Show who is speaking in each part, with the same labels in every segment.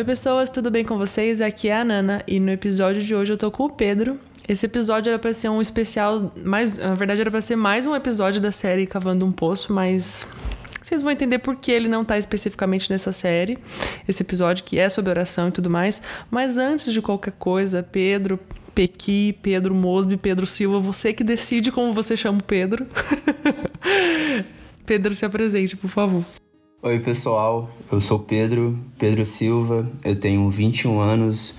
Speaker 1: Oi, pessoas, tudo bem com vocês? Aqui é a Nana e no episódio de hoje eu tô com o Pedro. Esse episódio era para ser um especial, mais, na verdade era para ser mais um episódio da série Cavando um Poço, mas vocês vão entender por que ele não tá especificamente nessa série, esse episódio que é sobre oração e tudo mais. Mas antes de qualquer coisa, Pedro, Pequi, Pedro Mosby, Pedro Silva, você que decide como você chama o Pedro. Pedro, se apresente, por favor.
Speaker 2: Oi, pessoal. Eu sou Pedro, Pedro Silva. Eu tenho 21 anos.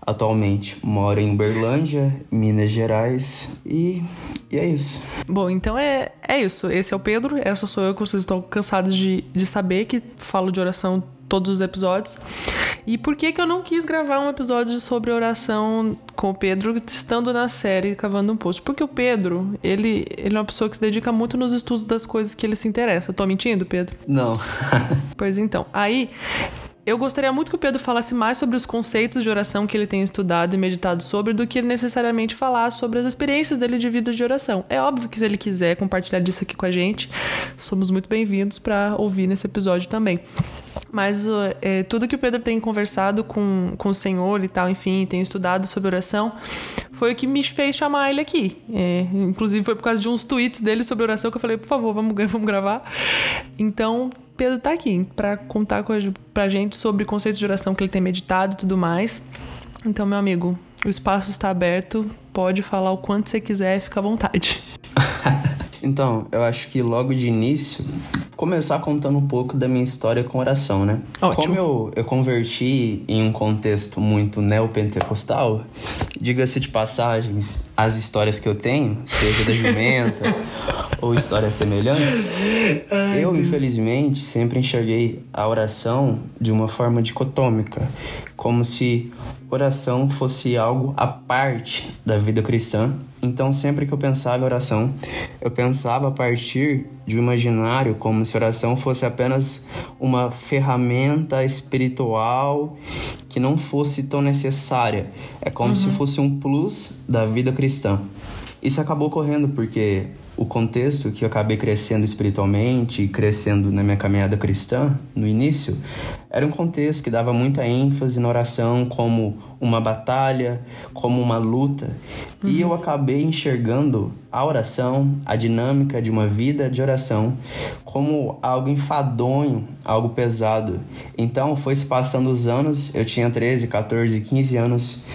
Speaker 2: Atualmente moro em Uberlândia, Minas Gerais. E, e é isso.
Speaker 1: Bom, então é, é isso. Esse é o Pedro. Essa sou eu que vocês estão cansados de, de saber que falo de oração todos os episódios. E por que que eu não quis gravar um episódio sobre oração com o Pedro estando na série Cavando um Poço? Porque o Pedro, ele, ele é uma pessoa que se dedica muito nos estudos das coisas que ele se interessa. Tô mentindo, Pedro?
Speaker 2: Não.
Speaker 1: pois então. Aí, eu gostaria muito que o Pedro falasse mais sobre os conceitos de oração que ele tem estudado e meditado sobre do que necessariamente falar sobre as experiências dele de vida de oração. É óbvio que se ele quiser compartilhar disso aqui com a gente, somos muito bem-vindos para ouvir nesse episódio também. Mas é, tudo que o Pedro tem conversado com, com o Senhor e tal, enfim, tem estudado sobre oração, foi o que me fez chamar ele aqui. É, inclusive foi por causa de uns tweets dele sobre oração que eu falei, por favor, vamos, vamos gravar. Então, Pedro tá aqui para contar com pra gente sobre conceitos de oração que ele tem meditado e tudo mais. Então, meu amigo, o espaço está aberto, pode falar o quanto você quiser, fica à vontade.
Speaker 2: então, eu acho que logo de início começar contando um pouco da minha história com oração, né?
Speaker 1: Ótimo.
Speaker 2: Como eu, eu converti em um contexto muito neopentecostal, diga-se de passagens, as histórias que eu tenho, seja da jumenta ou histórias semelhantes, Ai, eu, Deus. infelizmente, sempre enxerguei a oração de uma forma dicotômica, como se oração fosse algo à parte da vida cristã. Então, sempre que eu pensava em oração, eu pensava a partir de um imaginário como se oração fosse apenas uma ferramenta espiritual que não fosse tão necessária. É como uhum. se fosse um plus da vida cristã. Isso acabou ocorrendo porque o contexto que eu acabei crescendo espiritualmente, crescendo na minha caminhada cristã no início, era um contexto que dava muita ênfase na oração como uma batalha, como uma luta. Uhum. E eu acabei enxergando a oração, a dinâmica de uma vida de oração, como algo enfadonho, algo pesado. Então, foi se passando os anos, eu tinha 13, 14, 15 anos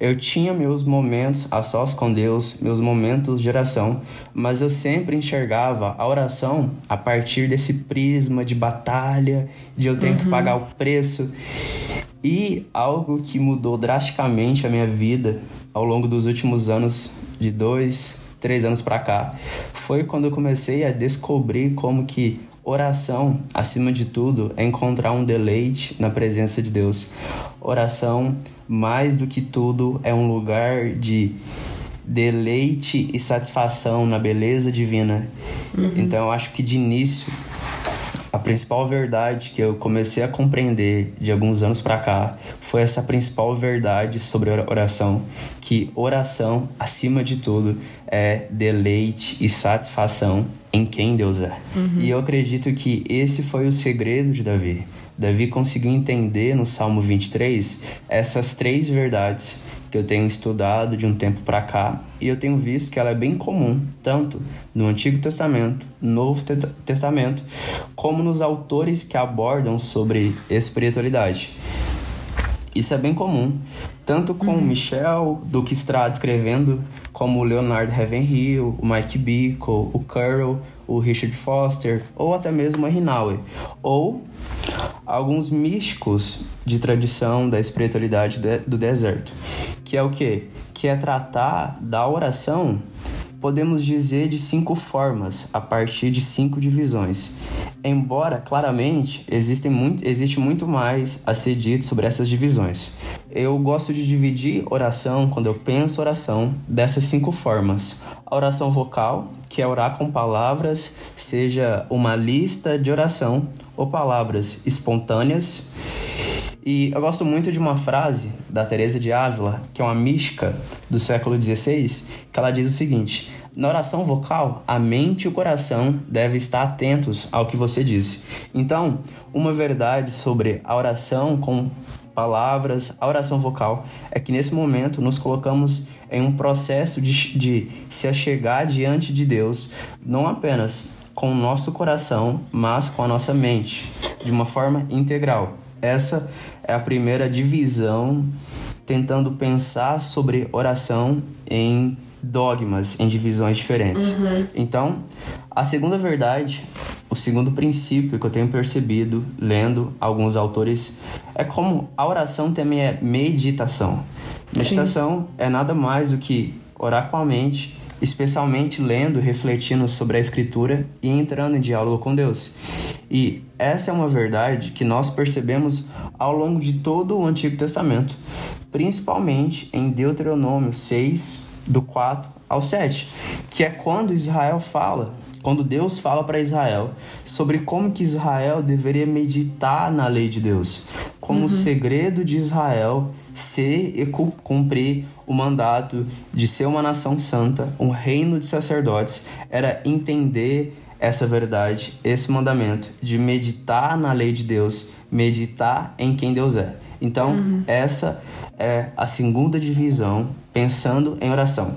Speaker 2: eu tinha meus momentos a sós com Deus, meus momentos de oração, mas eu sempre enxergava a oração a partir desse prisma de batalha, de eu ter uhum. que pagar o preço. E algo que mudou drasticamente a minha vida ao longo dos últimos anos, de dois, três anos para cá, foi quando eu comecei a descobrir como que oração, acima de tudo, é encontrar um deleite na presença de Deus. Oração mais do que tudo, é um lugar de deleite e satisfação na beleza divina. Uhum. Então eu acho que de início a principal verdade que eu comecei a compreender de alguns anos para cá foi essa principal verdade sobre oração, que oração, acima de tudo, é deleite e satisfação em quem Deus é. Uhum. E eu acredito que esse foi o segredo de Davi. Davi conseguiu entender no Salmo 23 essas três verdades que eu tenho estudado de um tempo para cá e eu tenho visto que ela é bem comum, tanto no Antigo Testamento, Novo Testamento, como nos autores que abordam sobre espiritualidade. Isso é bem comum, tanto com uhum. Michel, do que está escrevendo, como o Leonard Ravenhill, o Mike Bickle, o Curl, o Richard Foster, ou até mesmo a Hinaue, ou alguns místicos de tradição da espiritualidade do deserto, que é o que? Que é tratar da oração, podemos dizer de cinco formas, a partir de cinco divisões. Embora claramente existem muito, existe muito mais a ser dito sobre essas divisões. Eu gosto de dividir oração, quando eu penso oração, dessas cinco formas. A oração vocal, que é orar com palavras, seja uma lista de oração ou palavras espontâneas. E eu gosto muito de uma frase da Teresa de Ávila, que é uma mística do século XVI, que ela diz o seguinte: na oração vocal, a mente e o coração devem estar atentos ao que você disse. Então, uma verdade sobre a oração com palavras, a oração vocal, é que nesse momento nos colocamos em um processo de, de se achegar diante de Deus, não apenas com o nosso coração, mas com a nossa mente, de uma forma integral. Essa é a primeira divisão, tentando pensar sobre oração em dogmas, em divisões diferentes. Uhum. Então, a segunda verdade o segundo princípio que eu tenho percebido lendo alguns autores é como a oração também é meditação. Meditação Sim. é nada mais do que orar com a mente, especialmente lendo, refletindo sobre a escritura e entrando em diálogo com Deus. E essa é uma verdade que nós percebemos ao longo de todo o Antigo Testamento, principalmente em Deuteronômio 6, do 4 ao 7, que é quando Israel fala quando Deus fala para Israel sobre como que Israel deveria meditar na lei de Deus, como uhum. o segredo de Israel ser e cumprir o mandato de ser uma nação santa, um reino de sacerdotes, era entender essa verdade, esse mandamento de meditar na lei de Deus, meditar em quem Deus é. Então, uhum. essa é a segunda divisão pensando em oração.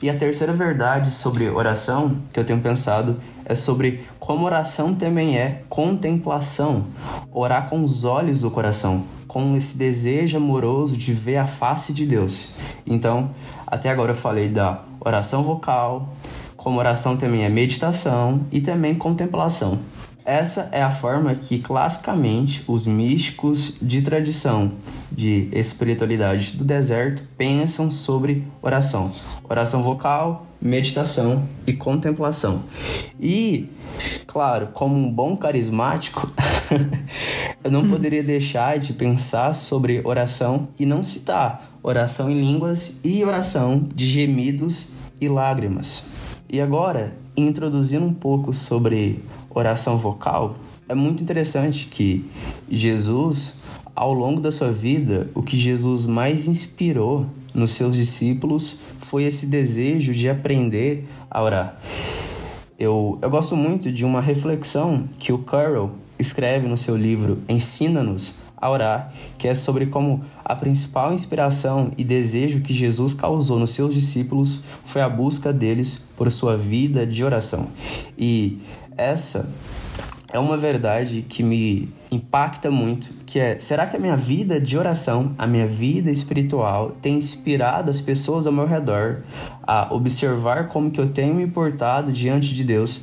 Speaker 2: E a terceira verdade sobre oração que eu tenho pensado é sobre como oração também é contemplação, orar com os olhos do coração, com esse desejo amoroso de ver a face de Deus. Então, até agora eu falei da oração vocal, como oração também é meditação e também contemplação. Essa é a forma que classicamente os místicos de tradição de espiritualidade do deserto pensam sobre oração. Oração vocal, meditação e contemplação. E, claro, como um bom carismático, eu não poderia deixar de pensar sobre oração e não citar oração em línguas e oração de gemidos e lágrimas. E agora, introduzindo um pouco sobre oração vocal, é muito interessante que Jesus, ao longo da sua vida, o que Jesus mais inspirou nos seus discípulos foi esse desejo de aprender a orar. Eu, eu gosto muito de uma reflexão que o Carroll escreve no seu livro Ensina-nos a orar, que é sobre como a principal inspiração e desejo que Jesus causou nos seus discípulos foi a busca deles por sua vida de oração. E essa é uma verdade que me impacta muito, que é, será que a minha vida de oração, a minha vida espiritual tem inspirado as pessoas ao meu redor a observar como que eu tenho me portado diante de Deus?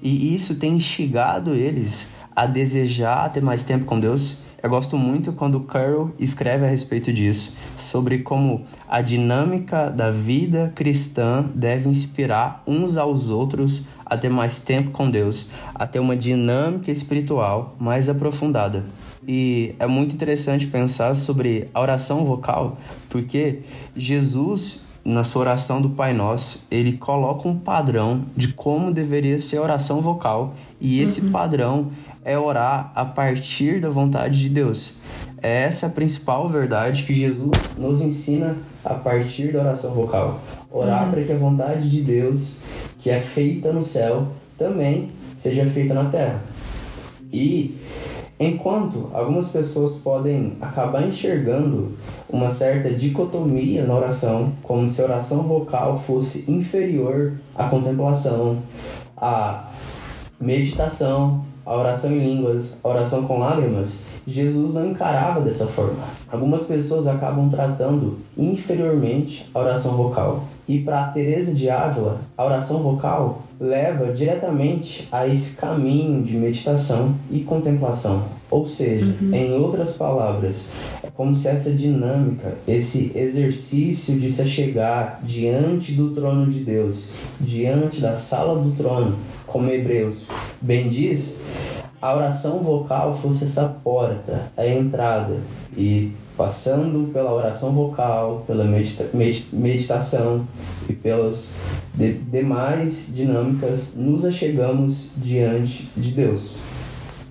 Speaker 2: E isso tem instigado eles a desejar ter mais tempo com Deus? Eu gosto muito quando Carroll escreve a respeito disso, sobre como a dinâmica da vida cristã deve inspirar uns aos outros a ter mais tempo com Deus, a ter uma dinâmica espiritual mais aprofundada. E é muito interessante pensar sobre a oração vocal, porque Jesus na sua oração do Pai Nosso, ele coloca um padrão de como deveria ser a oração vocal, e esse uhum. padrão é orar a partir da vontade de Deus. É essa a principal verdade que Jesus nos ensina a partir da oração vocal. Orar uhum. para que a vontade de Deus, que é feita no céu, também seja feita na terra. E enquanto algumas pessoas podem acabar enxergando uma certa dicotomia na oração, como se a oração vocal fosse inferior à contemplação, à meditação, a oração em línguas, a oração com lágrimas, Jesus não encarava dessa forma. Algumas pessoas acabam tratando inferiormente a oração vocal. E para Teresa de Ávila, a oração vocal leva diretamente a esse caminho de meditação e contemplação. Ou seja, uhum. em outras palavras, é como se essa dinâmica, esse exercício de se achegar diante do trono de Deus, diante da sala do trono, como Hebreus bem diz, a oração vocal fosse essa porta, a entrada. E passando pela oração vocal, pela medita meditação e pelas de demais dinâmicas, nos achegamos diante de Deus.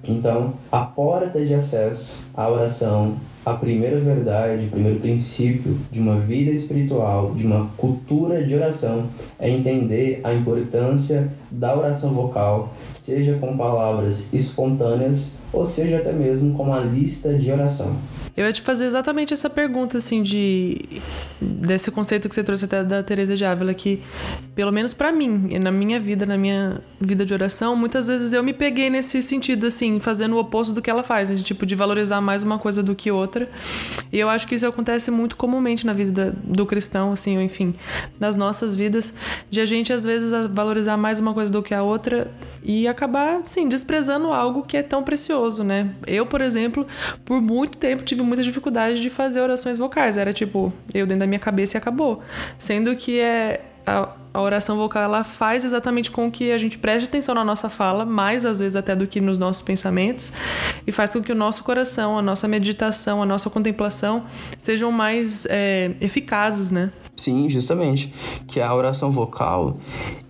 Speaker 2: Então, a porta de acesso à oração, a primeira verdade, o primeiro princípio de uma vida espiritual, de uma cultura de oração, é entender a importância da oração vocal, seja com palavras espontâneas ou seja até mesmo com uma lista de oração.
Speaker 1: Eu ia te fazer exatamente essa pergunta, assim, de desse conceito que você trouxe até da Teresa de Ávila, que, pelo menos para mim, na minha vida, na minha vida de oração, muitas vezes eu me peguei nesse sentido, assim, fazendo o oposto do que ela faz, né? de, tipo, de valorizar mais uma coisa do que outra. E eu acho que isso acontece muito comumente na vida do cristão, assim, ou enfim, nas nossas vidas, de a gente, às vezes, valorizar mais uma coisa do que a outra e acabar, sim, desprezando algo que é tão precioso, né? Eu, por exemplo, por muito tempo tive muita dificuldade de fazer orações vocais. Era tipo, eu dentro da minha cabeça e acabou. Sendo que é a, a, oração vocal ela faz exatamente com que a gente preste atenção na nossa fala, mais às vezes até do que nos nossos pensamentos, e faz com que o nosso coração, a nossa meditação, a nossa contemplação sejam mais é, eficazes, né?
Speaker 2: Sim, justamente. Que a oração vocal,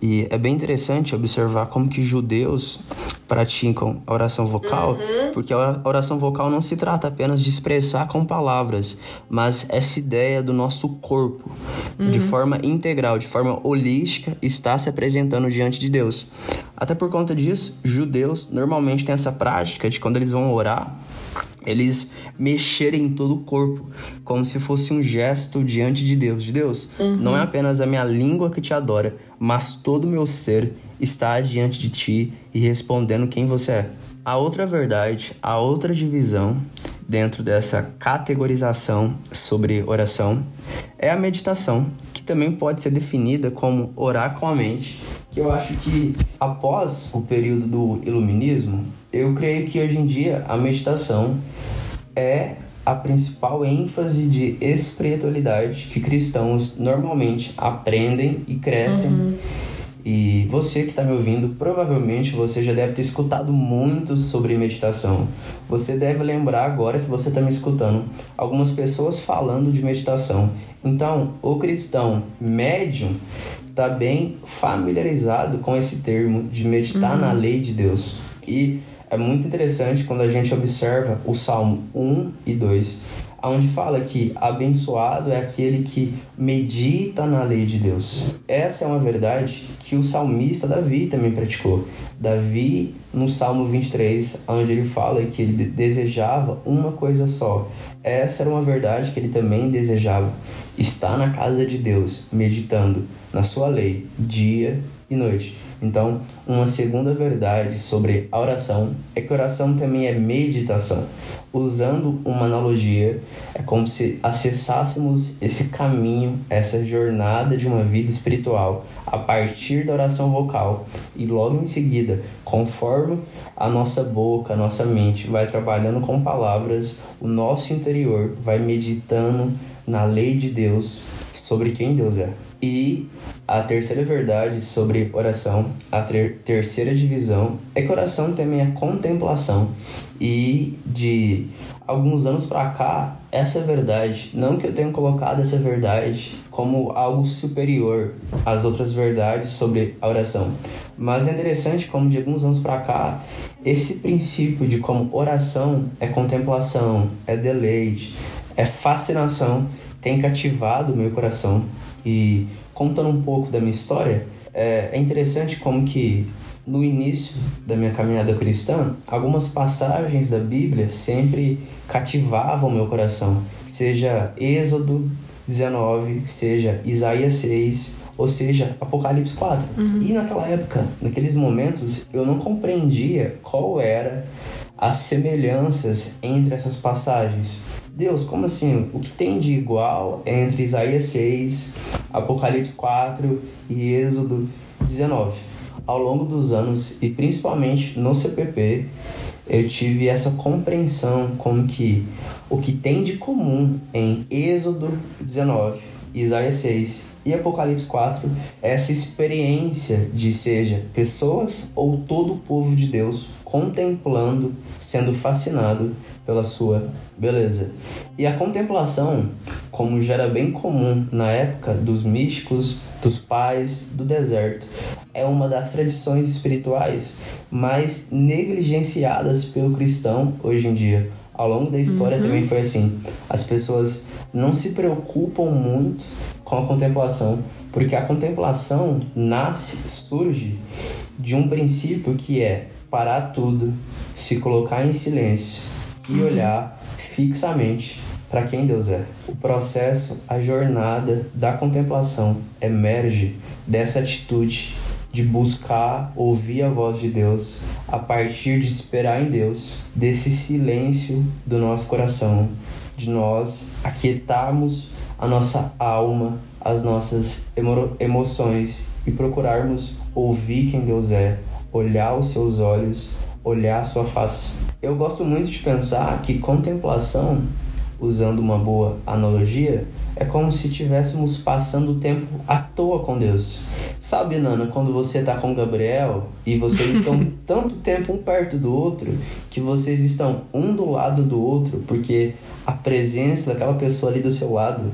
Speaker 2: e é bem interessante observar como que judeus praticam a oração vocal, uhum. porque a oração vocal não se trata apenas de expressar com palavras, mas essa ideia do nosso corpo, uhum. de forma integral, de forma holística, está se apresentando diante de Deus. Até por conta disso, judeus normalmente têm essa prática de quando eles vão orar, eles mexerem todo o corpo, como se fosse um gesto diante de Deus. De Deus, uhum. não é apenas a minha língua que te adora, mas todo o meu ser está diante de ti e respondendo quem você é. A outra verdade, a outra divisão dentro dessa categorização sobre oração é a meditação, que também pode ser definida como orar com a mente. Que eu acho que após o período do iluminismo, eu creio que hoje em dia a meditação é a principal ênfase de espiritualidade que cristãos normalmente aprendem e crescem. Uhum. E você que está me ouvindo, provavelmente você já deve ter escutado muito sobre meditação. Você deve lembrar agora que você está me escutando algumas pessoas falando de meditação. Então, o cristão médium está bem familiarizado com esse termo de meditar uhum. na lei de Deus. E é muito interessante quando a gente observa o Salmo 1 e 2, onde fala que abençoado é aquele que medita na lei de Deus. Essa é uma verdade que o salmista Davi também praticou. Davi, no Salmo 23, onde ele fala que ele desejava uma coisa só. Essa era uma verdade que ele também desejava. Estar na casa de Deus, meditando na sua lei, dia e noite. Então, uma segunda verdade sobre a oração é que oração também é meditação. Usando uma analogia, é como se acessássemos esse caminho, essa jornada de uma vida espiritual a partir da oração vocal e logo em seguida, conforme a nossa boca, a nossa mente vai trabalhando com palavras, o nosso interior vai meditando na lei de Deus sobre quem Deus é. E a terceira verdade sobre oração, a ter terceira divisão, é que oração também é contemplação. E de alguns anos para cá, essa verdade, não que eu tenha colocado essa verdade como algo superior às outras verdades sobre a oração, mas é interessante como de alguns anos para cá, esse princípio de como oração é contemplação, é deleite, é fascinação, tem cativado o meu coração e contando um pouco da minha história, é, é interessante como que no início da minha caminhada cristã, algumas passagens da Bíblia sempre cativavam meu coração, seja Êxodo 19, seja Isaías 6, ou seja, Apocalipse 4. Uhum. E naquela época, naqueles momentos, eu não compreendia qual era as semelhanças entre essas passagens. Deus, como assim? O que tem de igual entre Isaías 6, Apocalipse 4 e Êxodo 19? Ao longo dos anos, e principalmente no CPP, eu tive essa compreensão como que o que tem de comum em Êxodo 19, Isaías 6 e Apocalipse 4 é essa experiência de seja pessoas ou todo o povo de Deus contemplando, sendo fascinado pela sua beleza. E a contemplação, como já era bem comum na época dos místicos, dos pais do deserto, é uma das tradições espirituais mais negligenciadas pelo cristão hoje em dia. Ao longo da história uhum. também foi assim. As pessoas não se preocupam muito com a contemplação, porque a contemplação nasce, surge de um princípio que é parar tudo, se colocar em silêncio e olhar fixamente para quem Deus é. O processo, a jornada da contemplação emerge dessa atitude de buscar ouvir a voz de Deus a partir de esperar em Deus, desse silêncio do nosso coração, de nós aquietarmos a nossa alma, as nossas emo emoções e procurarmos ouvir quem Deus é, olhar os seus olhos, olhar a sua face. Eu gosto muito de pensar que contemplação, usando uma boa analogia, é como se estivéssemos passando o tempo à toa com Deus. Sabe, Nana, quando você está com Gabriel e vocês estão tanto tempo um perto do outro que vocês estão um do lado do outro porque a presença daquela pessoa ali do seu lado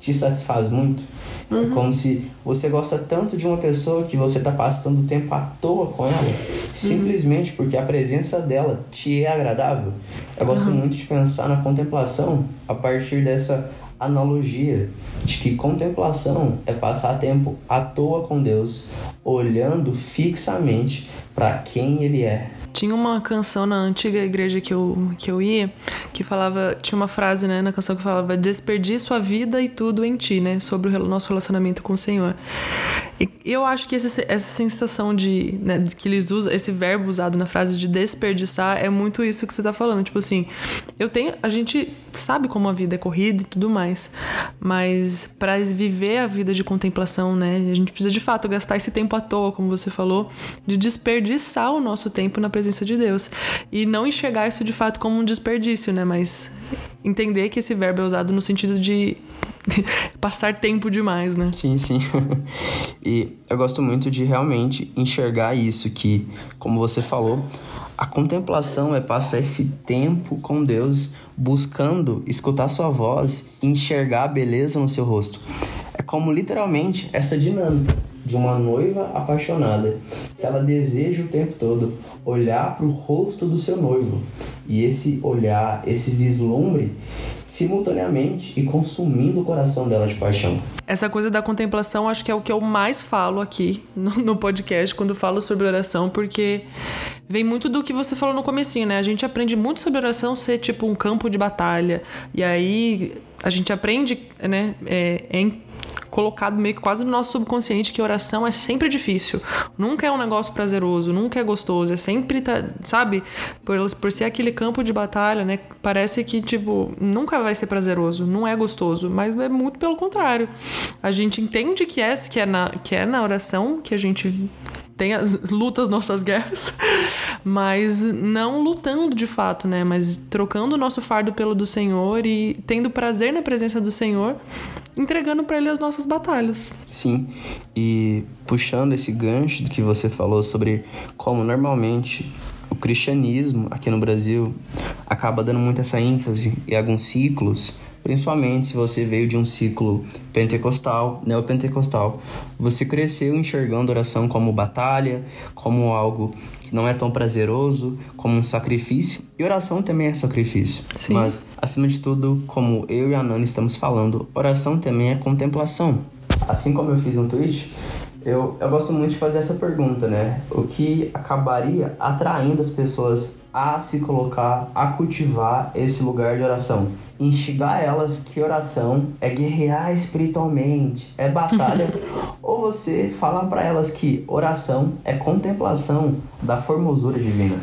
Speaker 2: te satisfaz muito? É uhum. É como se você gosta tanto de uma pessoa que você está passando tempo à toa com ela, simplesmente porque a presença dela te é agradável. Eu gosto uhum. muito de pensar na contemplação a partir dessa analogia de que contemplação é passar tempo à toa com Deus, olhando fixamente para quem Ele é.
Speaker 1: Tinha uma canção na antiga igreja que eu, que eu ia que falava. Tinha uma frase né, na canção que falava: Desperdi sua vida e tudo em ti, né? Sobre o nosso relacionamento com o Senhor. E eu acho que esse, essa sensação de. Né, que eles usam, esse verbo usado na frase de desperdiçar é muito isso que você tá falando. Tipo assim, eu tenho. A gente sabe como a vida é corrida e tudo mais. Mas para viver a vida de contemplação, né? A gente precisa de fato gastar esse tempo à toa, como você falou, de desperdiçar o nosso tempo na presença de Deus. E não enxergar isso de fato como um desperdício, né? Mas entender que esse verbo é usado no sentido de passar tempo demais, né?
Speaker 2: Sim, sim. e eu gosto muito de realmente enxergar isso, que, como você falou, a contemplação é passar esse tempo com Deus, buscando escutar sua voz enxergar a beleza no seu rosto. É como literalmente essa dinâmica de uma noiva apaixonada, que ela deseja o tempo todo olhar para o rosto do seu noivo. E esse olhar, esse vislumbre, simultaneamente e consumindo o coração dela de paixão.
Speaker 1: Essa coisa da contemplação acho que é o que eu mais falo aqui no, podcast quando falo sobre oração, porque vem muito do que você falou no comecinho, né? A gente aprende muito sobre oração ser tipo um campo de batalha. E aí a gente aprende, né? É, é colocado meio que quase no nosso subconsciente que oração é sempre difícil. Nunca é um negócio prazeroso, nunca é gostoso, é sempre, tá, sabe? Por, por ser aquele campo de batalha, né? Parece que, tipo, nunca vai ser prazeroso, não é gostoso, mas é muito pelo contrário. A gente entende que é, que é, na, que é na oração que a gente tem as lutas, nossas guerras, mas não lutando de fato, né? Mas trocando o nosso fardo pelo do Senhor e tendo prazer na presença do Senhor, entregando para Ele as nossas batalhas.
Speaker 2: Sim, e puxando esse gancho do que você falou sobre como normalmente o cristianismo aqui no Brasil acaba dando muito essa ênfase em alguns ciclos Principalmente se você veio de um ciclo pentecostal, neopentecostal, você cresceu enxergando oração como batalha, como algo que não é tão prazeroso, como um sacrifício. E oração também é sacrifício. Sim. Mas, acima de tudo, como eu e a Nana estamos falando, oração também é contemplação. Assim como eu fiz um tweet, eu, eu gosto muito de fazer essa pergunta, né? O que acabaria atraindo as pessoas a se colocar, a cultivar esse lugar de oração? Instigar elas que oração é guerrear espiritualmente, é batalha, ou você falar para elas que oração é contemplação da formosura divina.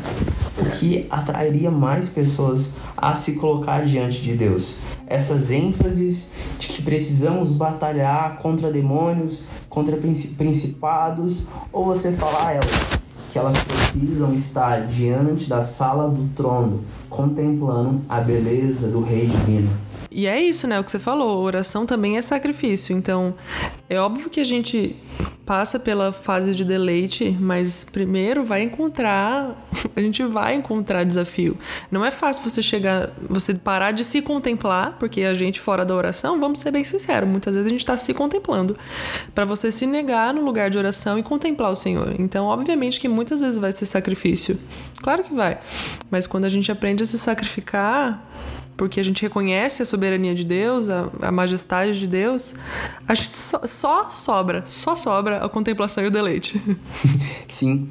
Speaker 2: O que atrairia mais pessoas a se colocar diante de Deus. Essas ênfases de que precisamos batalhar contra demônios, contra principados, ou você falar a elas que elas precisam estar diante da sala do trono, contemplando a beleza do Rei Divino.
Speaker 1: E é isso, né? O que você falou, oração também é sacrifício. Então, é óbvio que a gente passa pela fase de deleite, mas primeiro vai encontrar, a gente vai encontrar desafio. Não é fácil você chegar, você parar de se contemplar, porque a gente fora da oração, vamos ser bem sinceros, muitas vezes a gente está se contemplando, para você se negar no lugar de oração e contemplar o Senhor. Então, obviamente que muitas vezes vai ser sacrifício. Claro que vai. Mas quando a gente aprende a se sacrificar, porque a gente reconhece a soberania de Deus, a, a majestade de Deus, a gente só, só, sobra, só sobra a contemplação e o deleite.
Speaker 2: Sim,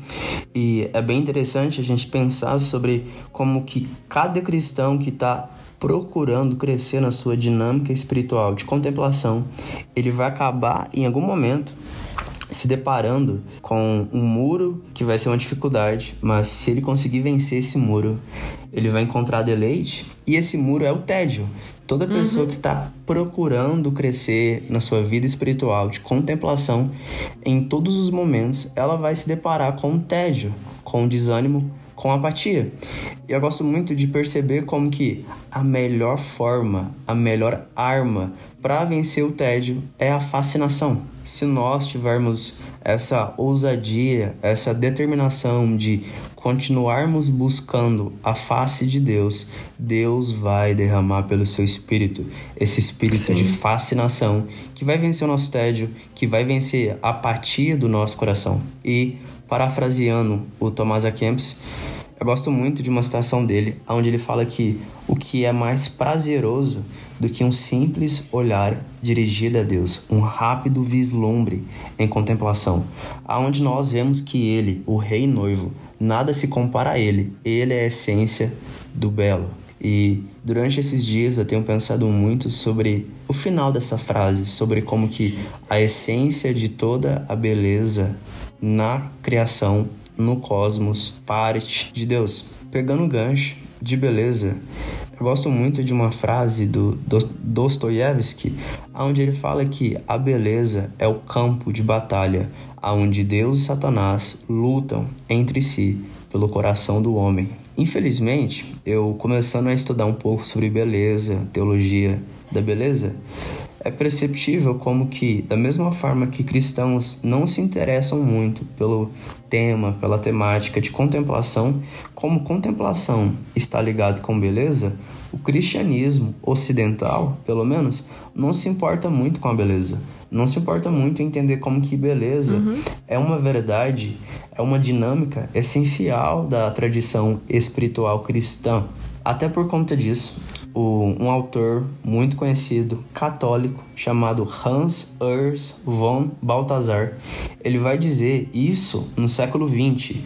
Speaker 2: e é bem interessante a gente pensar sobre como que cada cristão que está procurando crescer na sua dinâmica espiritual de contemplação, ele vai acabar em algum momento se deparando com um muro que vai ser uma dificuldade, mas se ele conseguir vencer esse muro, ele vai encontrar deleite, e esse muro é o tédio. Toda pessoa uhum. que está procurando crescer na sua vida espiritual, de contemplação, em todos os momentos, ela vai se deparar com o tédio, com o desânimo, com apatia. E eu gosto muito de perceber como que a melhor forma, a melhor arma para vencer o tédio é a fascinação. Se nós tivermos essa ousadia, essa determinação de continuarmos buscando a face de Deus, Deus vai derramar pelo seu espírito esse espírito Sim. de fascinação que vai vencer o nosso tédio, que vai vencer a apatia do nosso coração. E parafraseando o Thomas A. Kempis, eu gosto muito de uma citação dele, onde ele fala que o que é mais prazeroso do que um simples olhar dirigido a Deus, um rápido vislumbre em contemplação, aonde nós vemos que ele, o rei noivo, nada se compara a ele. Ele é a essência do belo. E durante esses dias eu tenho pensado muito sobre o final dessa frase, sobre como que a essência de toda a beleza na criação no cosmos, parte de Deus. Pegando o gancho de beleza, eu gosto muito de uma frase do Dostoiévski, onde ele fala que a beleza é o campo de batalha onde Deus e Satanás lutam entre si pelo coração do homem. Infelizmente, eu começando a estudar um pouco sobre beleza, teologia da beleza, é perceptível como que, da mesma forma que cristãos não se interessam muito pelo tema, pela temática de contemplação, como contemplação está ligado com beleza, o cristianismo ocidental, pelo menos, não se importa muito com a beleza. Não se importa muito em entender como que beleza uhum. é uma verdade, é uma dinâmica essencial da tradição espiritual cristã. Até por conta disso, um autor muito conhecido, católico, chamado Hans Urs von Balthasar. Ele vai dizer isso no século XX,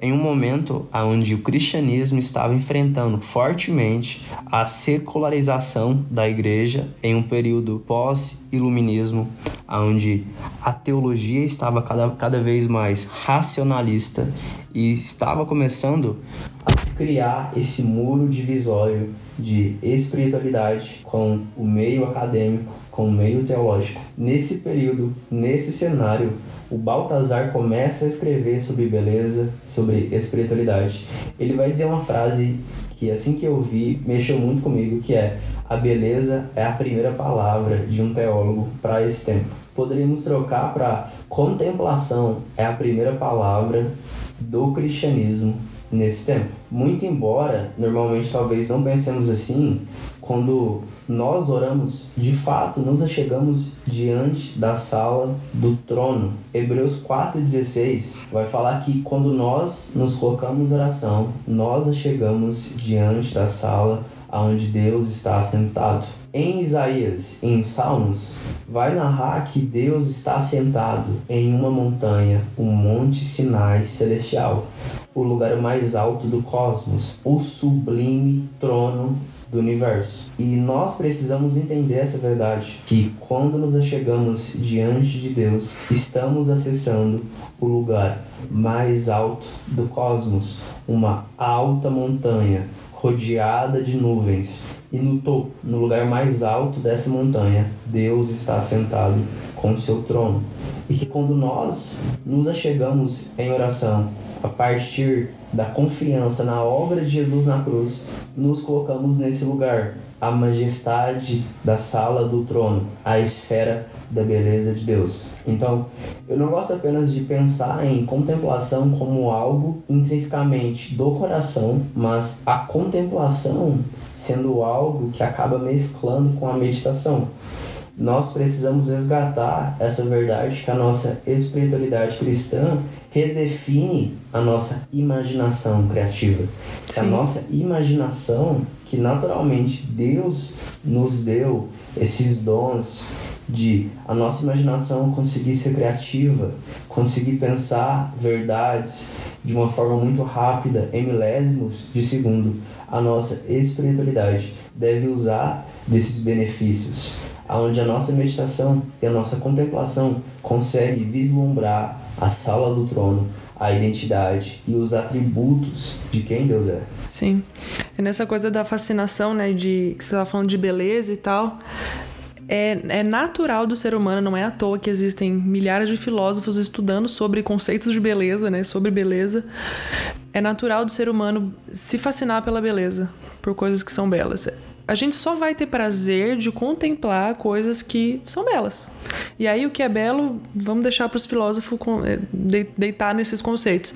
Speaker 2: em um momento onde o cristianismo estava enfrentando fortemente a secularização da igreja, em um período pós-iluminismo, onde a teologia estava cada, cada vez mais racionalista e estava começando a criar esse muro divisório de espiritualidade com o meio acadêmico, com o meio teológico. Nesse período, nesse cenário, o Baltazar começa a escrever sobre beleza, sobre espiritualidade. Ele vai dizer uma frase que assim que eu vi mexeu muito comigo, que é a beleza é a primeira palavra de um teólogo para esse tempo. Poderíamos trocar para contemplação é a primeira palavra do cristianismo nesse tempo. Muito embora, normalmente talvez não pensemos assim, quando nós oramos, de fato nos achegamos diante da sala do trono. Hebreus 4,16 vai falar que quando nós nos colocamos oração, nós achegamos diante da sala onde Deus está sentado. Em Isaías, em Salmos, vai narrar que Deus está sentado em uma montanha, o Monte Sinai Celestial, o lugar mais alto do cosmos, o sublime trono do universo. E nós precisamos entender essa verdade, que quando nos achegamos diante de Deus, estamos acessando o lugar mais alto do cosmos, uma alta montanha rodeada de nuvens. E topo, no lugar mais alto dessa montanha, Deus está sentado com o seu trono. E que quando nós nos achegamos em oração, a partir da confiança na obra de Jesus na cruz, nos colocamos nesse lugar, a majestade da sala do trono, a esfera da beleza de Deus. Então, eu não gosto apenas de pensar em contemplação como algo intrinsecamente do coração, mas a contemplação sendo algo que acaba mesclando com a meditação. Nós precisamos resgatar essa verdade que a nossa espiritualidade cristã redefine a nossa imaginação criativa. A nossa imaginação, que naturalmente Deus nos deu esses dons de a nossa imaginação conseguir ser criativa, conseguir pensar verdades de uma forma muito rápida, em milésimos de segundo. A nossa espiritualidade deve usar desses benefícios, aonde a nossa meditação e a nossa contemplação consegue vislumbrar a sala do trono, a identidade e os atributos de quem Deus é.
Speaker 1: Sim. É nessa coisa da fascinação, né, de que você estava falando de beleza e tal. É, é natural do ser humano, não é à toa que existem milhares de filósofos estudando sobre conceitos de beleza, né, sobre beleza. É natural do ser humano se fascinar pela beleza, por coisas que são belas a gente só vai ter prazer de contemplar coisas que são belas. E aí o que é belo, vamos deixar para os filósofos eh, deitar nesses conceitos.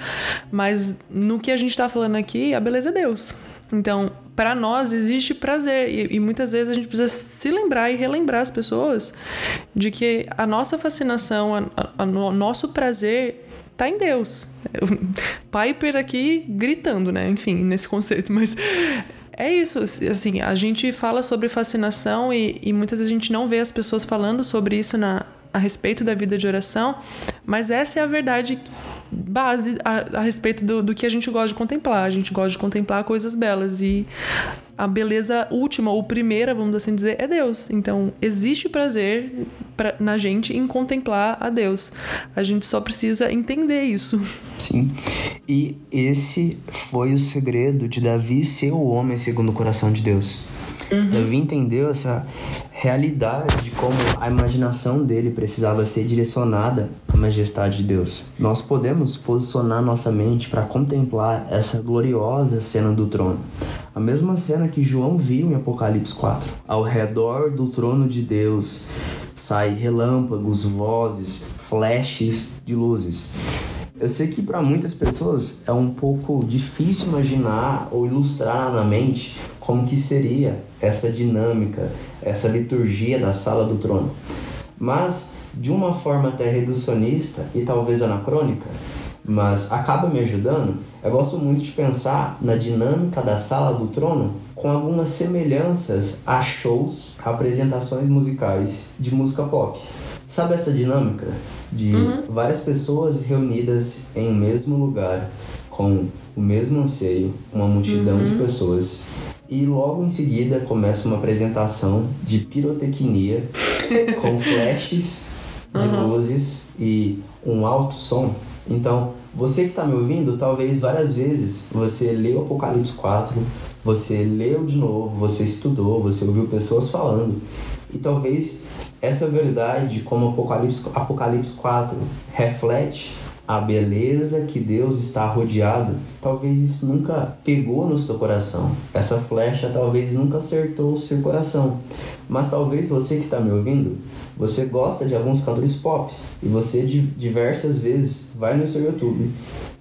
Speaker 1: Mas no que a gente está falando aqui, a beleza é Deus. Então, para nós existe prazer e, e, muitas vezes a gente precisa se lembrar e relembrar as pessoas de que a nossa fascinação, o nosso prazer tá em Deus. Piper aqui gritando, né? Enfim, nesse conceito, mas é isso, assim, a gente fala sobre fascinação e, e muitas vezes a gente não vê as pessoas falando sobre isso na, a respeito da vida de oração, mas essa é a verdade base a, a respeito do, do que a gente gosta de contemplar. A gente gosta de contemplar coisas belas e a beleza última ou primeira, vamos assim dizer, é Deus. Então, existe prazer pra, na gente em contemplar a Deus. A gente só precisa entender isso.
Speaker 2: Sim. E esse foi o segredo de Davi ser o homem segundo o coração de Deus. Uhum. Davi entendeu essa realidade de como a imaginação dele precisava ser direcionada à majestade de Deus. Nós podemos posicionar nossa mente para contemplar essa gloriosa cena do trono. A mesma cena que João viu em Apocalipse 4. Ao redor do trono de Deus sai relâmpagos, vozes, flashes de luzes. Eu sei que para muitas pessoas é um pouco difícil imaginar ou ilustrar na mente como que seria essa dinâmica, essa liturgia da sala do trono. Mas de uma forma até reducionista e talvez anacrônica, mas acaba me ajudando, eu gosto muito de pensar na dinâmica da sala do trono com algumas semelhanças a shows, apresentações musicais de música pop. Sabe essa dinâmica de uhum. várias pessoas reunidas em um mesmo lugar com o mesmo anseio, uma multidão uhum. de pessoas e logo em seguida começa uma apresentação de pirotecnia com flashes de uhum. luzes e um alto som. Então, você que está me ouvindo, talvez várias vezes você leu Apocalipse 4, você leu de novo, você estudou, você ouviu pessoas falando, e talvez essa verdade, como Apocalipse, Apocalipse 4 reflete a beleza que Deus está rodeado, talvez isso nunca pegou no seu coração. Essa flecha talvez nunca acertou o seu coração. Mas talvez você que está me ouvindo, você gosta de alguns cantores pop e você diversas vezes vai no seu YouTube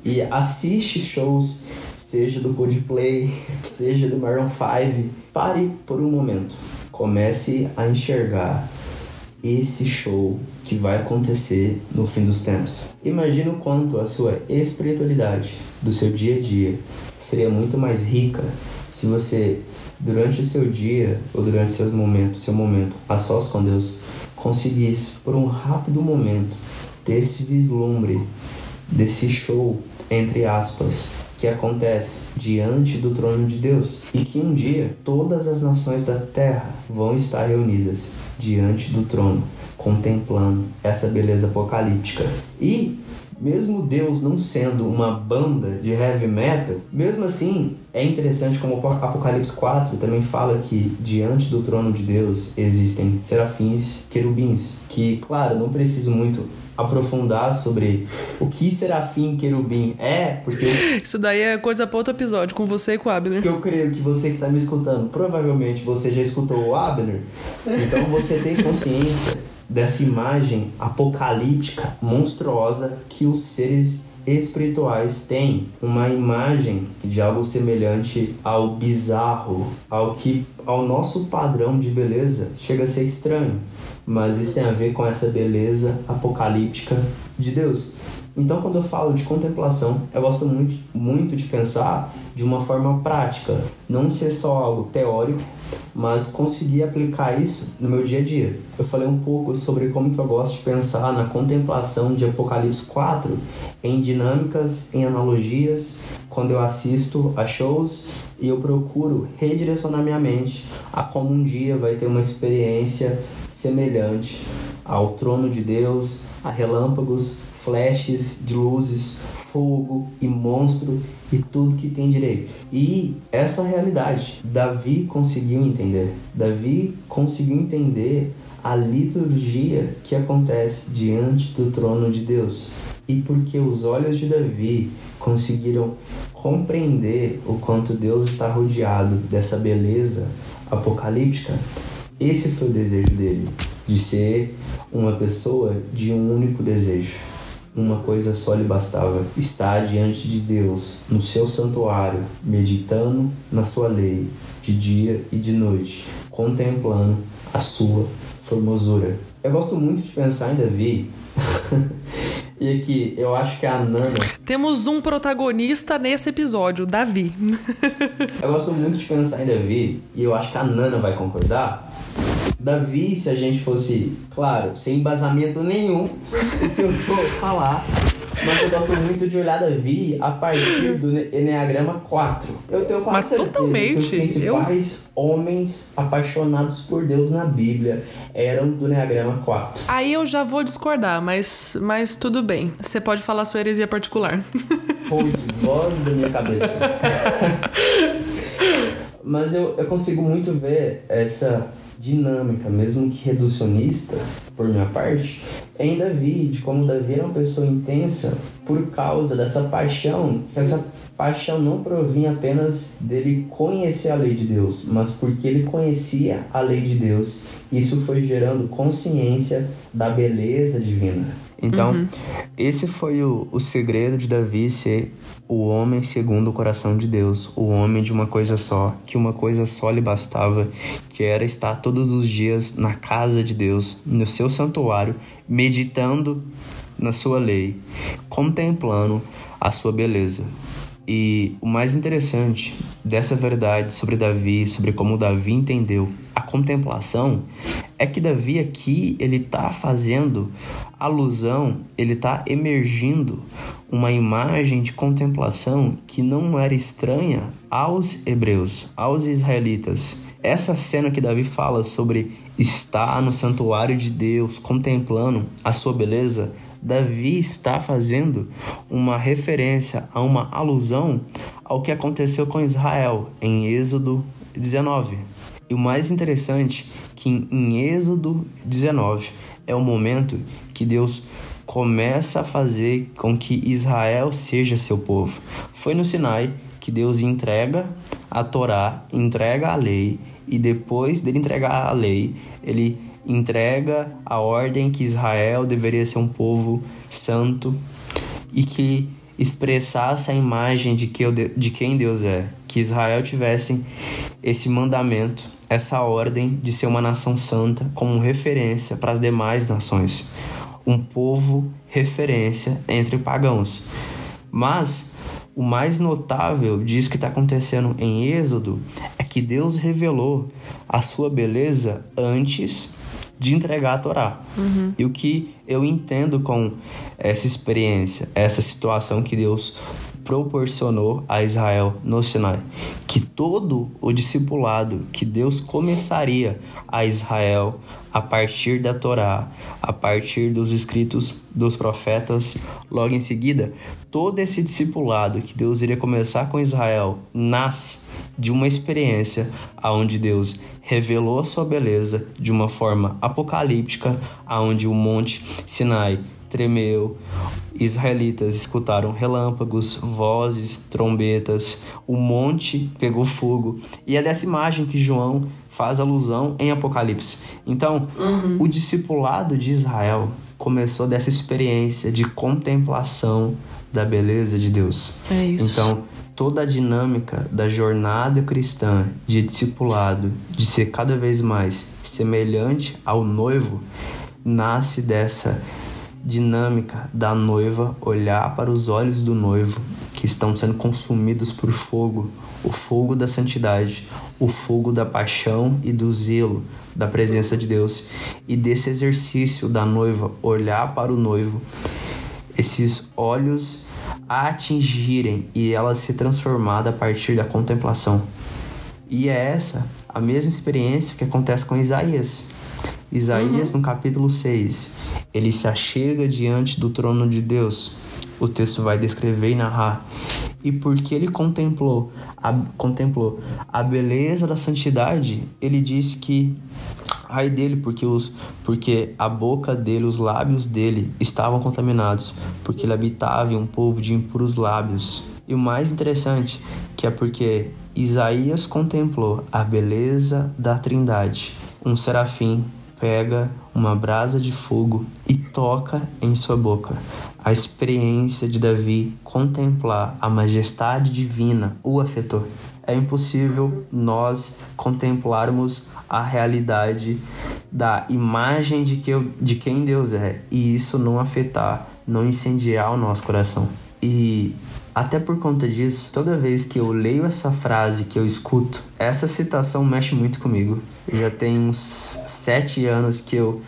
Speaker 2: e assiste shows, seja do Coldplay, seja do Maroon 5. Pare por um momento. Comece a enxergar esse show que vai acontecer no fim dos tempos. Imagina o quanto a sua espiritualidade do seu dia a dia seria muito mais rica se você durante o seu dia ou durante seus momentos, seu momento a sós com Deus, conseguisse por um rápido momento ter esse vislumbre desse show entre aspas que acontece diante do trono de Deus e que um dia todas as nações da terra vão estar reunidas diante do trono, contemplando essa beleza apocalíptica. E mesmo Deus não sendo uma banda de heavy metal, mesmo assim é interessante como Apocalipse 4 também fala que diante do trono de Deus existem serafins, querubins, que, claro, não preciso muito aprofundar sobre o que serafim querubim é, porque.
Speaker 1: Isso daí é coisa para outro episódio, com você e com o Abner.
Speaker 2: Porque eu creio que você que está me escutando, provavelmente você já escutou o Abner, então você tem consciência dessa imagem apocalíptica, monstruosa que os seres espirituais têm uma imagem de algo semelhante ao bizarro, ao que ao nosso padrão de beleza chega a ser estranho mas isso tem a ver com essa beleza apocalíptica de Deus. Então, quando eu falo de contemplação, eu gosto muito, muito de pensar de uma forma prática, não ser só algo teórico, mas conseguir aplicar isso no meu dia a dia. Eu falei um pouco sobre como que eu gosto de pensar na contemplação de Apocalipse 4 em dinâmicas, em analogias, quando eu assisto a shows e eu procuro redirecionar minha mente a como um dia vai ter uma experiência semelhante ao trono de Deus, a relâmpagos, flashes de luzes, fogo e monstro e tudo que tem direito. E essa realidade, Davi conseguiu entender. Davi conseguiu entender a liturgia que acontece diante do trono de Deus. E porque os olhos de Davi conseguiram compreender o quanto Deus está rodeado dessa beleza apocalíptica, esse foi o desejo dele, de ser uma pessoa de um único desejo. Uma coisa só lhe bastava: estar diante de Deus, no seu santuário, meditando na sua lei, de dia e de noite, contemplando a sua formosura. Eu gosto muito de pensar em Davi. e aqui, eu acho que a Nana.
Speaker 1: Temos um protagonista nesse episódio, Davi.
Speaker 2: eu gosto muito de pensar em Davi, e eu acho que a Nana vai concordar Davi, se a gente fosse, claro, sem embasamento nenhum, eu vou falar, mas eu gosto muito de olhar Davi a partir do Enneagrama 4. Eu tenho quase
Speaker 1: mas
Speaker 2: certeza
Speaker 1: totalmente. que os
Speaker 2: principais eu... homens apaixonados por Deus na Bíblia eram do Enneagrama 4.
Speaker 1: Aí eu já vou discordar, mas, mas tudo bem. Você pode falar sua heresia particular.
Speaker 2: Pô, voz da minha cabeça. mas eu, eu consigo muito ver essa dinâmica, mesmo que reducionista, por minha parte, ainda vi de como Davi era uma pessoa intensa por causa dessa paixão. Essa paixão não provinha apenas dele conhecer a lei de Deus, mas porque ele conhecia a lei de Deus. Isso foi gerando consciência da beleza divina. Então, uhum. esse foi o, o segredo de Davi ser o homem segundo o coração de Deus, o homem de uma coisa só, que uma coisa só lhe bastava, que era estar todos os dias na casa de Deus, no seu santuário, meditando na sua lei, contemplando a sua beleza. E o mais interessante dessa verdade sobre Davi, sobre como Davi entendeu a contemplação, é que Davi aqui ele está fazendo alusão, ele está emergindo uma imagem de contemplação que não era estranha aos hebreus, aos israelitas. Essa cena que Davi fala sobre estar no santuário de Deus, contemplando a sua beleza, Davi está fazendo uma referência a uma alusão ao que aconteceu com Israel em Êxodo 19. E o mais interessante que em Êxodo 19 é o momento que Deus começa a fazer com que Israel seja seu povo. Foi no Sinai que Deus entrega a Torá, entrega a lei e depois dele entregar a lei, ele entrega a ordem que Israel deveria ser um povo santo e que expressasse a imagem de, que, de quem Deus é, que Israel tivesse esse mandamento, essa ordem de ser uma nação santa como referência para as demais nações, um povo referência entre pagãos. Mas o mais notável disso que está acontecendo em Êxodo é que Deus revelou a sua beleza antes de entregar a Torá. Uhum. E o que eu entendo com essa experiência, essa situação que Deus proporcionou a Israel no Sinai, que todo o discipulado que Deus começaria a Israel a partir da Torá, a partir dos escritos dos profetas, logo em seguida, todo esse discipulado que Deus iria começar com Israel nasce de uma experiência aonde Deus revelou a sua beleza de uma forma apocalíptica, aonde o monte Sinai tremeu, israelitas escutaram relâmpagos, vozes, trombetas, o monte pegou fogo. E é dessa imagem que João faz alusão em Apocalipse. Então, uhum. o discipulado de Israel começou dessa experiência de contemplação da beleza de Deus.
Speaker 1: É isso.
Speaker 2: Então, toda a dinâmica da jornada cristã de discipulado, de ser cada vez mais semelhante ao noivo, nasce dessa dinâmica da noiva olhar para os olhos do noivo que estão sendo consumidos por fogo, o fogo da santidade, o fogo da paixão e do zelo da presença de Deus, e desse exercício da noiva olhar para o noivo, esses olhos a atingirem e ela ser transformada a partir da contemplação. E é essa a mesma experiência que acontece com Isaías. Isaías, uhum. no capítulo 6, ele se achega diante do trono de Deus. O texto vai descrever e narrar. E porque ele contemplou a, contemplou a beleza da santidade, ele diz que ai dele porque os porque a boca dele, os lábios dele estavam contaminados, porque ele habitava em um povo de impuros lábios. E o mais interessante que é porque Isaías contemplou a beleza da Trindade. Um serafim pega uma brasa de fogo e toca em sua boca. A experiência de Davi contemplar a majestade divina o afetou. É impossível nós contemplarmos a realidade da imagem de, que eu, de quem Deus é e isso não afetar, não incendiar o nosso coração. E até por conta disso, toda vez que eu leio essa frase, que eu escuto, essa citação mexe muito comigo. Já tem uns sete anos que eu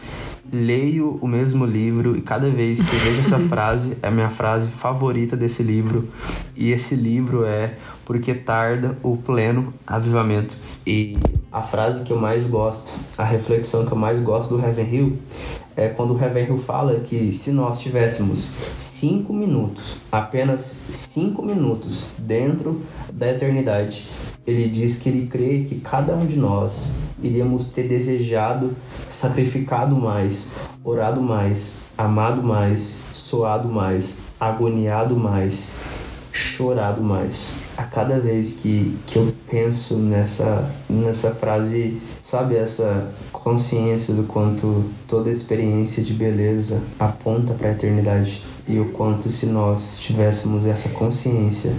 Speaker 2: leio o mesmo livro e cada vez que eu vejo essa frase é a minha frase favorita desse livro. E esse livro é Porque Tarda o Pleno Avivamento. E a frase que eu mais gosto, a reflexão que eu mais gosto do Heaven Hill é quando o Heaven Hill fala que se nós tivéssemos cinco minutos, apenas cinco minutos dentro da eternidade, ele diz que ele crê que cada um de nós iríamos ter desejado, sacrificado mais, orado mais, amado mais, soado mais, agoniado mais, chorado mais. A cada vez que, que eu penso nessa, nessa frase, sabe, essa consciência do quanto toda experiência de beleza aponta para a eternidade e o quanto se nós tivéssemos essa consciência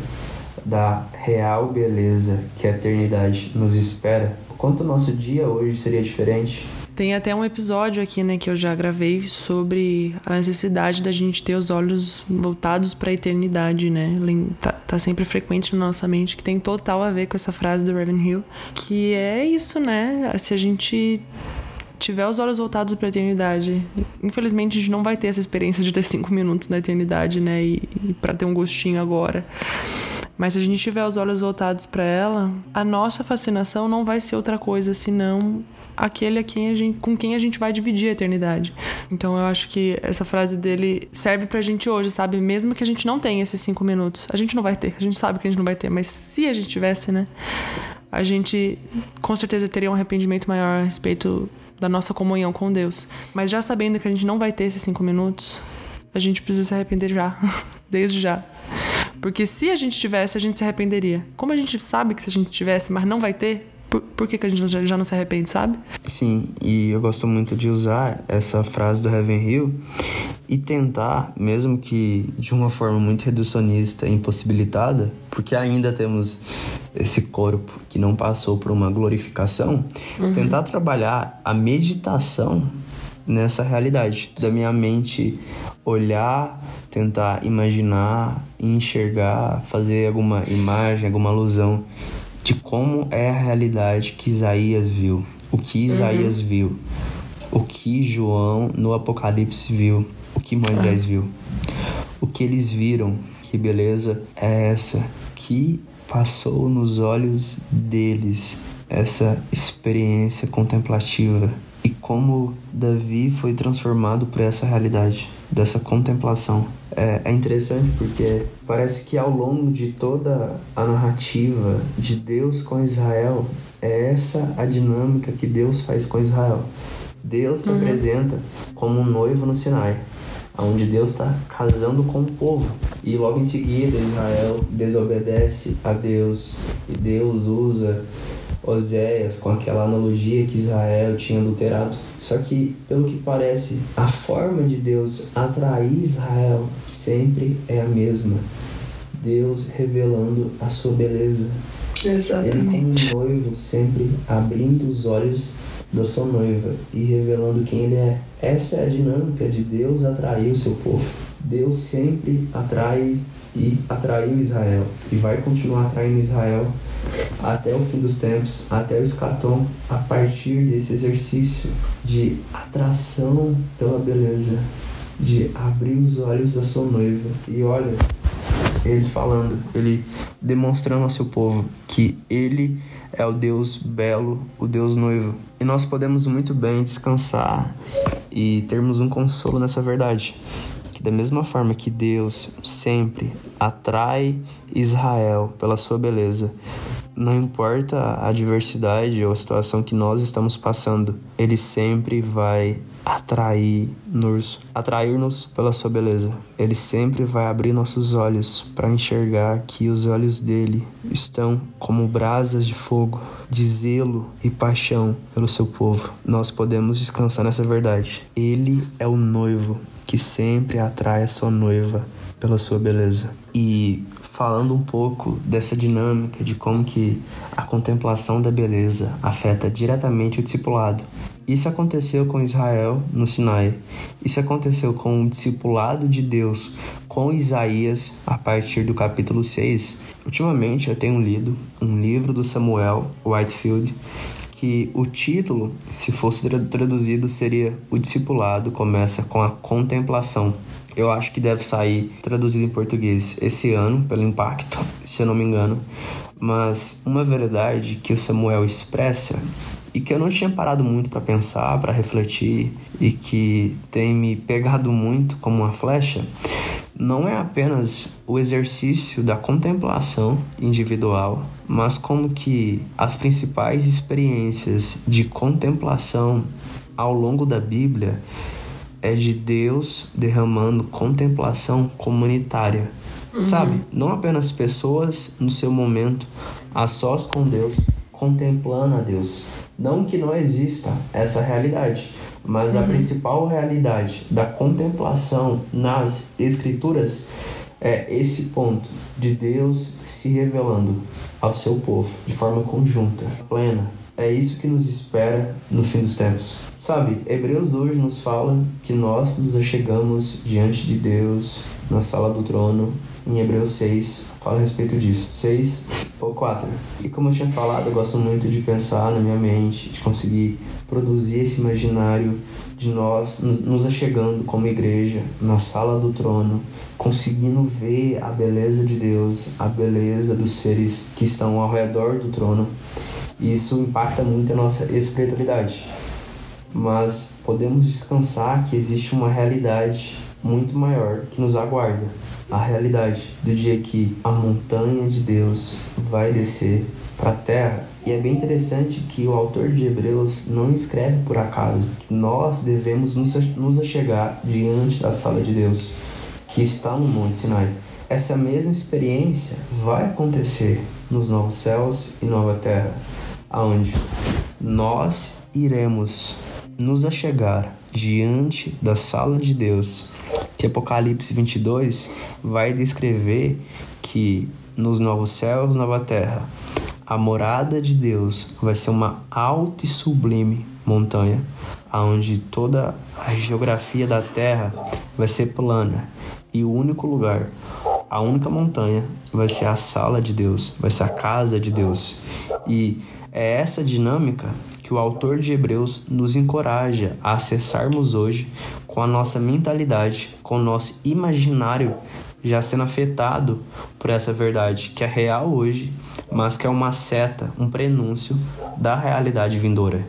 Speaker 2: da real beleza que a eternidade nos espera, o quanto o nosso dia hoje seria diferente
Speaker 1: tem até um episódio aqui, né, que eu já gravei sobre a necessidade da gente ter os olhos voltados para a eternidade, né? Tá, tá, sempre frequente na nossa mente, que tem total a ver com essa frase do Raven Hill, que é isso, né? Se a gente tiver os olhos voltados para a eternidade, infelizmente a gente não vai ter essa experiência de ter cinco minutos na eternidade, né? E, e para ter um gostinho agora. Mas se a gente tiver os olhos voltados para ela, a nossa fascinação não vai ser outra coisa senão aquele a quem a gente, com quem a gente vai dividir a eternidade. Então eu acho que essa frase dele serve pra gente hoje, sabe? Mesmo que a gente não tenha esses cinco minutos. A gente não vai ter, a gente sabe que a gente não vai ter, mas se a gente tivesse, né? A gente com certeza teria um arrependimento maior a respeito da nossa comunhão com Deus. Mas já sabendo que a gente não vai ter esses cinco minutos, a gente precisa se arrepender já, desde já. Porque se a gente tivesse, a gente se arrependeria. Como a gente sabe que se a gente tivesse, mas não vai ter, por, por que, que a gente já, já não se arrepende, sabe?
Speaker 2: Sim, e eu gosto muito de usar essa frase do Heaven Hill e tentar, mesmo que de uma forma muito reducionista e impossibilitada, porque ainda temos esse corpo que não passou por uma glorificação, uhum. tentar trabalhar a meditação nessa realidade. Da minha mente olhar, tentar imaginar, enxergar, fazer alguma imagem, alguma alusão de como é a realidade que Isaías viu, o que Isaías uhum. viu, o que João no Apocalipse viu, o que Moisés viu, o que eles viram, que beleza é essa? Que passou nos olhos deles essa experiência contemplativa como Davi foi transformado para essa realidade dessa contemplação. É, é, interessante porque parece que ao longo de toda a narrativa de Deus com Israel, é essa a dinâmica que Deus faz com Israel. Deus se uhum. apresenta como um noivo no Sinai, onde Deus está casando com o povo. E logo em seguida Israel desobedece a Deus e Deus usa Oséias com aquela analogia que Israel tinha adulterado. Só que, pelo que parece, a forma de Deus atrair Israel sempre é a mesma. Deus revelando a sua beleza.
Speaker 1: Exatamente.
Speaker 2: Ele como noivo sempre abrindo os olhos da sua noiva e revelando quem ele é. Essa é a dinâmica de Deus atrair o seu povo. Deus sempre atrai e atraiu Israel e vai continuar atraindo Israel até o fim dos tempos, até o escatom, a partir desse exercício de atração pela beleza, de abrir os olhos da sua noiva. E olha, ele falando, ele demonstrando ao seu povo que ele é o Deus belo, o Deus noivo. E nós podemos muito bem descansar e termos um consolo nessa verdade. Que da mesma forma que Deus sempre atrai Israel pela sua beleza, não importa a adversidade ou a situação que nós estamos passando, ele sempre vai atrair-nos, atrair-nos pela sua beleza. Ele sempre vai abrir nossos olhos para enxergar que os olhos dele estão como brasas de fogo, de zelo e paixão pelo seu povo. Nós podemos descansar nessa verdade. Ele é o noivo que sempre atrai a sua noiva pela sua beleza. E falando um pouco dessa dinâmica de como que a contemplação da beleza afeta diretamente o discipulado. Isso aconteceu com Israel no Sinai. Isso aconteceu com o discipulado de Deus com Isaías a partir do capítulo 6. Ultimamente eu tenho lido um livro do Samuel Whitefield que o título, se fosse traduzido, seria O Discipulado Começa com a Contemplação. Eu acho que deve sair traduzido em português esse ano, pelo impacto, se eu não me engano. Mas uma verdade que o Samuel expressa e que eu não tinha parado muito para pensar, para refletir e que tem me pegado muito como uma flecha, não é apenas o exercício da contemplação individual, mas como que as principais experiências de contemplação ao longo da Bíblia é de Deus derramando contemplação comunitária. Uhum. Sabe? Não apenas pessoas no seu momento a sós com Deus, contemplando a Deus, não que não exista essa realidade, mas uhum. a principal realidade da contemplação nas Escrituras é esse ponto de Deus se revelando ao seu povo de forma conjunta, plena. É isso que nos espera no fim dos tempos. Sabe, Hebreus hoje nos fala que nós nos achegamos diante de Deus na sala do trono. Em Hebreus 6 fala a respeito disso. 6 ou 4. E como eu tinha falado, eu gosto muito de pensar na minha mente, de conseguir produzir esse imaginário de nós nos achegando como igreja na sala do trono, conseguindo ver a beleza de Deus, a beleza dos seres que estão ao redor do trono. E isso impacta muito a nossa espiritualidade. Mas podemos descansar que existe uma realidade muito maior que nos aguarda a realidade do dia que a montanha de Deus vai descer para a terra. E é bem interessante que o autor de Hebreus não escreve por acaso que nós devemos nos achegar diante da sala de Deus que está no Monte Sinai. Essa mesma experiência vai acontecer nos novos céus e nova terra, aonde nós iremos nos achegar diante da sala de Deus que Apocalipse 22 vai descrever que nos novos céus, nova terra, a morada de Deus vai ser uma alta e sublime montanha, aonde toda a geografia da terra vai ser plana e o único lugar, a única montanha vai ser a sala de Deus, vai ser a casa de Deus. E é essa dinâmica que o autor de Hebreus nos encoraja a acessarmos hoje com a nossa mentalidade, com o nosso imaginário já sendo afetado por essa verdade que é real hoje, mas que é uma seta, um prenúncio da realidade vindoura.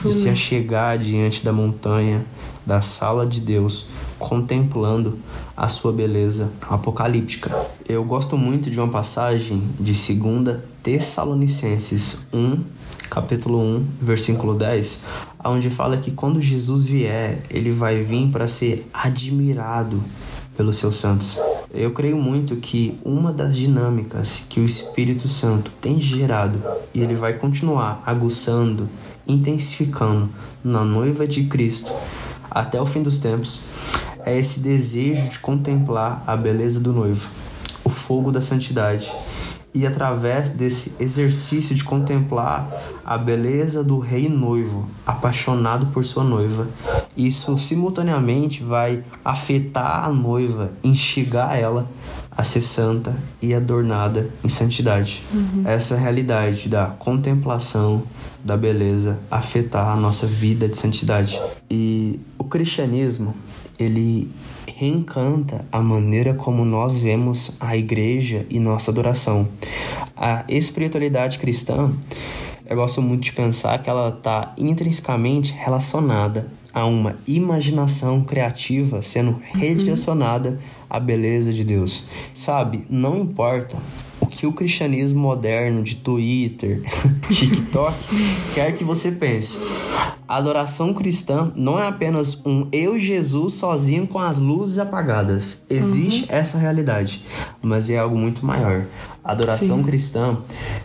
Speaker 2: De se achegar diante da montanha, da sala de Deus, contemplando a sua beleza apocalíptica. Eu gosto muito de uma passagem de 2 Tessalonicenses 1, capítulo 1, versículo 10, onde fala que quando Jesus vier, ele vai vir para ser admirado pelos seus santos. Eu creio muito que uma das dinâmicas que o Espírito Santo tem gerado e ele vai continuar aguçando, intensificando na noiva de Cristo até o fim dos tempos é esse desejo de contemplar a beleza do noivo, o fogo da santidade e através desse exercício de contemplar a beleza do rei noivo, apaixonado por sua noiva, isso simultaneamente vai afetar a noiva, instigar ela a ser santa e adornada em santidade. Uhum. Essa realidade da contemplação da beleza afetar a nossa vida de santidade. E o cristianismo, ele reencanta a maneira como nós vemos a igreja e nossa adoração. A espiritualidade cristã, eu gosto muito de pensar que ela está intrinsecamente relacionada a uma imaginação criativa sendo redirecionada à beleza de Deus. Sabe, não importa que o cristianismo moderno de Twitter, TikTok, quer que você pense. A adoração cristã não é apenas um eu Jesus sozinho com as luzes apagadas. Existe uhum. essa realidade, mas é algo muito maior. A adoração Sim. cristã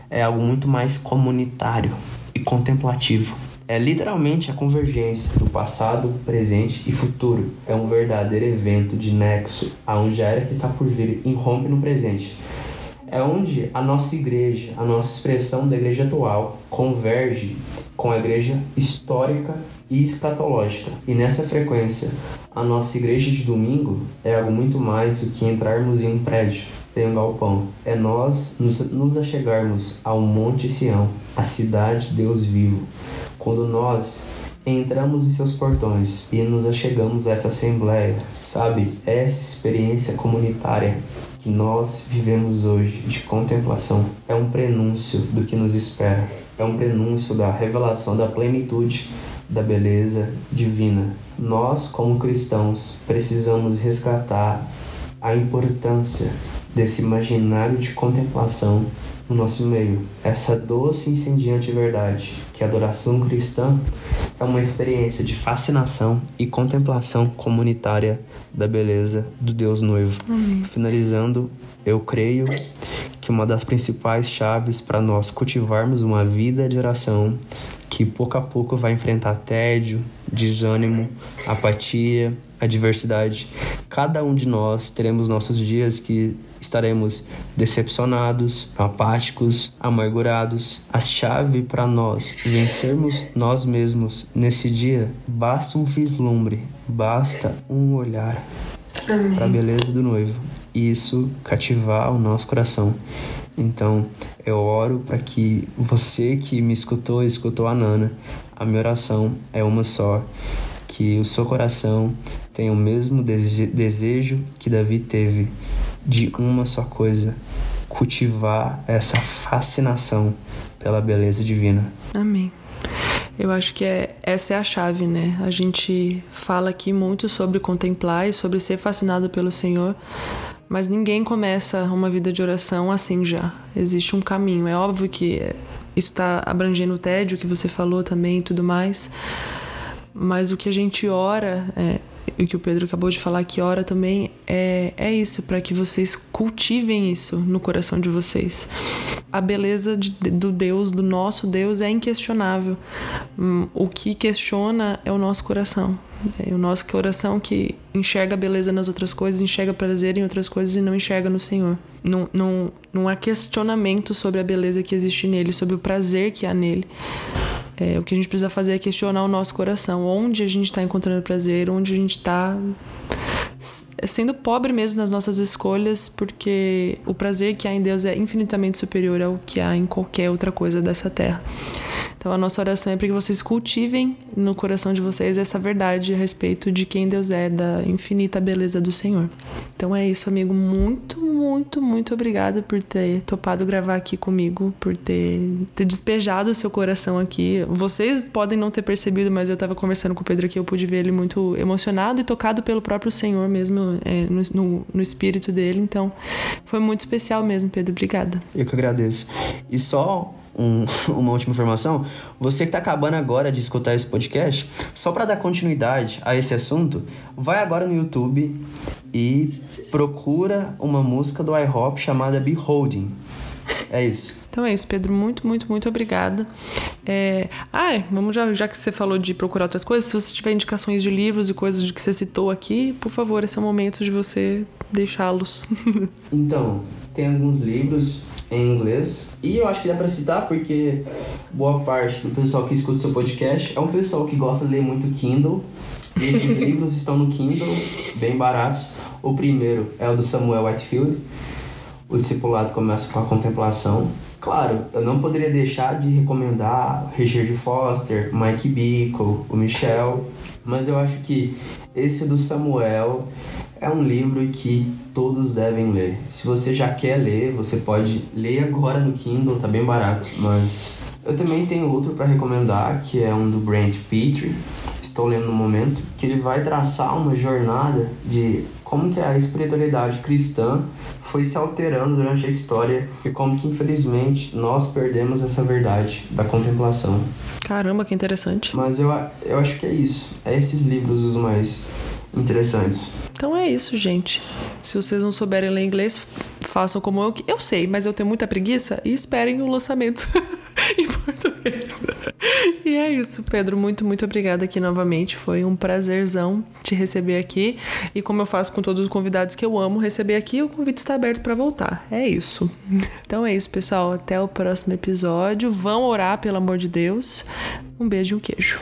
Speaker 2: é algo muito mais comunitário e contemplativo. É literalmente a convergência do passado, presente e futuro. É um verdadeiro evento de nexo, aonde a era que está por vir irrompe no presente é onde a nossa igreja, a nossa expressão da igreja atual, converge com a igreja histórica e escatológica. E nessa frequência, a nossa igreja de domingo é algo muito mais do que entrarmos em um prédio, em um galpão. É nós nos, nos achegarmos ao Monte Sião, a cidade de Deus vivo. Quando nós entramos em seus portões e nos achegamos a essa assembleia, sabe? Essa experiência comunitária que nós vivemos hoje de contemplação é um prenúncio do que nos espera, é um prenúncio da revelação da plenitude da beleza divina. Nós, como cristãos, precisamos resgatar a importância desse imaginário de contemplação no nosso meio. Essa doce e incendiante verdade que a adoração cristã é uma experiência de fascinação e contemplação comunitária da beleza do Deus noivo. Amém. Finalizando, eu creio que uma das principais chaves para nós cultivarmos uma vida de oração que pouco a pouco vai enfrentar tédio, desânimo, apatia, adversidade. Cada um de nós teremos nossos dias que estaremos decepcionados, apáticos, amargurados. A chave para nós vencermos nós mesmos nesse dia basta um vislumbre, basta um olhar para a beleza do noivo. E isso cativar o nosso coração. Então, eu oro para que você que me escutou, escutou a Nana, a minha oração é uma só, que o seu coração tenha o mesmo desejo que Davi teve de uma só coisa: cultivar essa fascinação pela beleza divina.
Speaker 1: Amém. Eu acho que é, essa é a chave, né? A gente fala aqui muito sobre contemplar e sobre ser fascinado pelo Senhor, mas ninguém começa uma vida de oração assim já. Existe um caminho. É óbvio que isso está abrangendo o tédio que você falou também e tudo mais, mas o que a gente ora é, o que o Pedro acabou de falar que ora também é, é isso, para que vocês cultivem isso no coração de vocês. A beleza de, do Deus, do nosso Deus, é inquestionável. Hum, o que questiona é o nosso coração. É o nosso coração que enxerga beleza nas outras coisas, enxerga prazer em outras coisas e não enxerga no Senhor. Não, não, não há questionamento sobre a beleza que existe nele, sobre o prazer que há nele. É, o que a gente precisa fazer é questionar o nosso coração. Onde a gente está encontrando prazer, onde a gente está sendo pobre mesmo nas nossas escolhas, porque o prazer que há em Deus é infinitamente superior ao que há em qualquer outra coisa dessa terra. Então a nossa oração é para que vocês cultivem no coração de vocês essa verdade a respeito de quem Deus é, da infinita beleza do Senhor. Então é isso, amigo. Muito, muito, muito obrigada por ter topado gravar aqui comigo, por ter, ter despejado o seu coração aqui. Vocês podem não ter percebido, mas eu estava conversando com o Pedro aqui, eu pude ver ele muito emocionado e tocado pelo próprio Senhor mesmo, é, no, no, no espírito dele. Então foi muito especial mesmo, Pedro. Obrigada.
Speaker 2: Eu que agradeço. E só um, uma última informação. Você que está acabando agora de escutar esse podcast, só para dar continuidade a esse assunto, vai agora no YouTube e procura uma música do iHop chamada Beholding. É isso.
Speaker 1: Então é isso, Pedro. Muito, muito, muito obrigada. É... Ah, vamos já, já que você falou de procurar outras coisas, se você tiver indicações de livros e coisas de que você citou aqui, por favor, esse é o momento de você deixá-los.
Speaker 2: então, tem alguns livros em inglês. E eu acho que dá pra citar porque boa parte do pessoal que escuta seu podcast é um pessoal que gosta de ler muito Kindle. E esses livros estão no Kindle, bem baratos. O primeiro é o do Samuel Whitefield. O discipulado começa com a contemplação. Claro, eu não poderia deixar de recomendar Richard Foster, Mike Bickle, o Michel, mas eu acho que esse do Samuel é um livro que todos devem ler. Se você já quer ler, você pode ler agora no Kindle, tá bem barato. Mas eu também tenho outro para recomendar, que é um do Brent Petrie, estou lendo no momento, que ele vai traçar uma jornada de como que a espiritualidade cristã foi se alterando durante a história e como que infelizmente nós perdemos essa verdade da contemplação.
Speaker 1: Caramba, que interessante.
Speaker 2: Mas eu, eu acho que é isso. É esses livros os mais interessantes.
Speaker 1: Então é isso, gente. Se vocês não souberem ler inglês, façam como eu. Eu sei, mas eu tenho muita preguiça e esperem o lançamento em português. E é isso, Pedro. Muito, muito obrigada aqui novamente. Foi um prazerzão te receber aqui. E como eu faço com todos os convidados que eu amo receber aqui, o convite está aberto para voltar. É isso. Então é isso, pessoal. Até o próximo episódio. Vão orar, pelo amor de Deus. Um beijo e um queijo.